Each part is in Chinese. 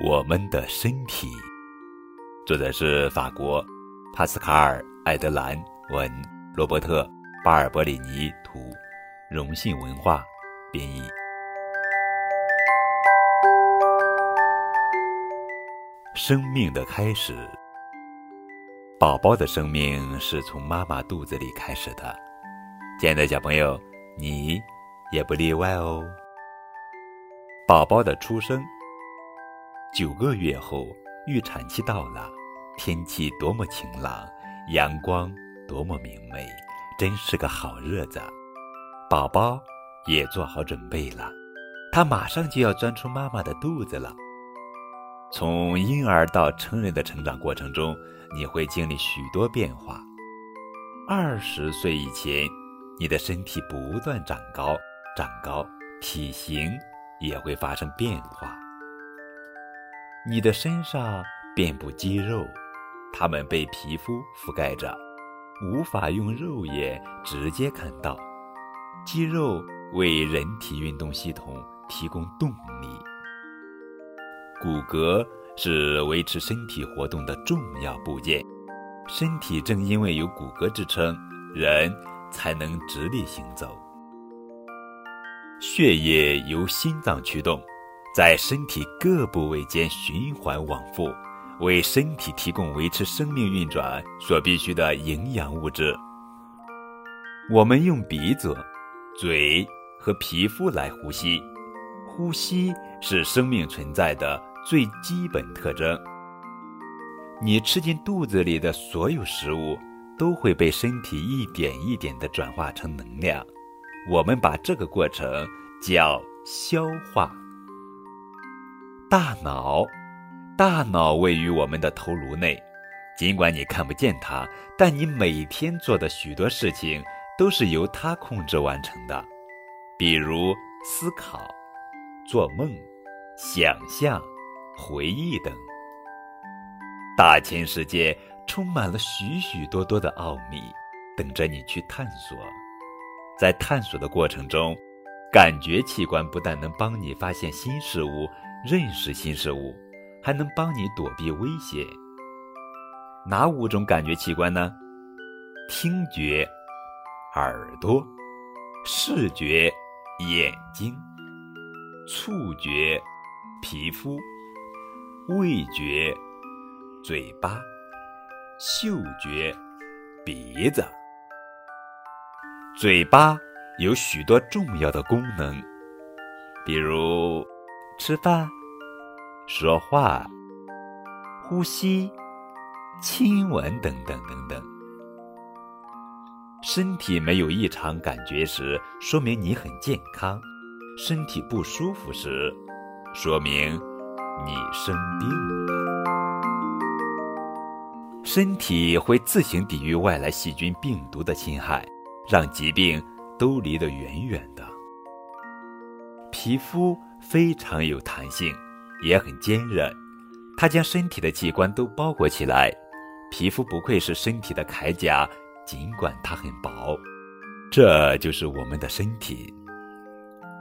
我们的身体，作者是法国帕斯卡尔·艾德兰文，罗伯特·巴尔伯里尼图，荣信文化编译。生命的开始，宝宝的生命是从妈妈肚子里开始的。亲爱的小朋友，你也不例外哦。宝宝的出生。九个月后，预产期到了，天气多么晴朗，阳光多么明媚，真是个好日子。宝宝也做好准备了，他马上就要钻出妈妈的肚子了。从婴儿到成人的成长过程中，你会经历许多变化。二十岁以前，你的身体不断长高，长高，体型也会发生变化。你的身上遍布肌肉，它们被皮肤覆盖着，无法用肉眼直接看到。肌肉为人体运动系统提供动力。骨骼是维持身体活动的重要部件。身体正因为有骨骼支撑，人才能直立行走。血液由心脏驱动。在身体各部位间循环往复，为身体提供维持生命运转所必需的营养物质。我们用鼻子、嘴和皮肤来呼吸，呼吸是生命存在的最基本特征。你吃进肚子里的所有食物都会被身体一点一点地转化成能量，我们把这个过程叫消化。大脑，大脑位于我们的头颅内。尽管你看不见它，但你每天做的许多事情都是由它控制完成的，比如思考、做梦、想象、回忆等。大千世界充满了许许多多的奥秘，等着你去探索。在探索的过程中，感觉器官不但能帮你发现新事物。认识新事物，还能帮你躲避危险。哪五种感觉器官呢？听觉，耳朵；视觉，眼睛；触觉，皮肤；味觉，嘴巴；嗅觉，鼻子。嘴巴有许多重要的功能，比如。吃饭、说话、呼吸、亲吻等等等等。身体没有异常感觉时，说明你很健康；身体不舒服时，说明你生病了。身体会自行抵御外来细菌、病毒的侵害，让疾病都离得远远的。皮肤。非常有弹性，也很坚韧，它将身体的器官都包裹起来。皮肤不愧是身体的铠甲，尽管它很薄。这就是我们的身体。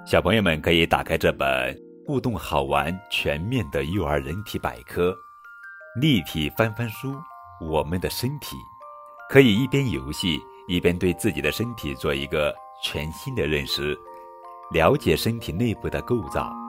小朋友们可以打开这本互动好玩、全面的幼儿人体百科，立体翻翻书。我们的身体可以一边游戏，一边对自己的身体做一个全新的认识。了解身体内部的构造。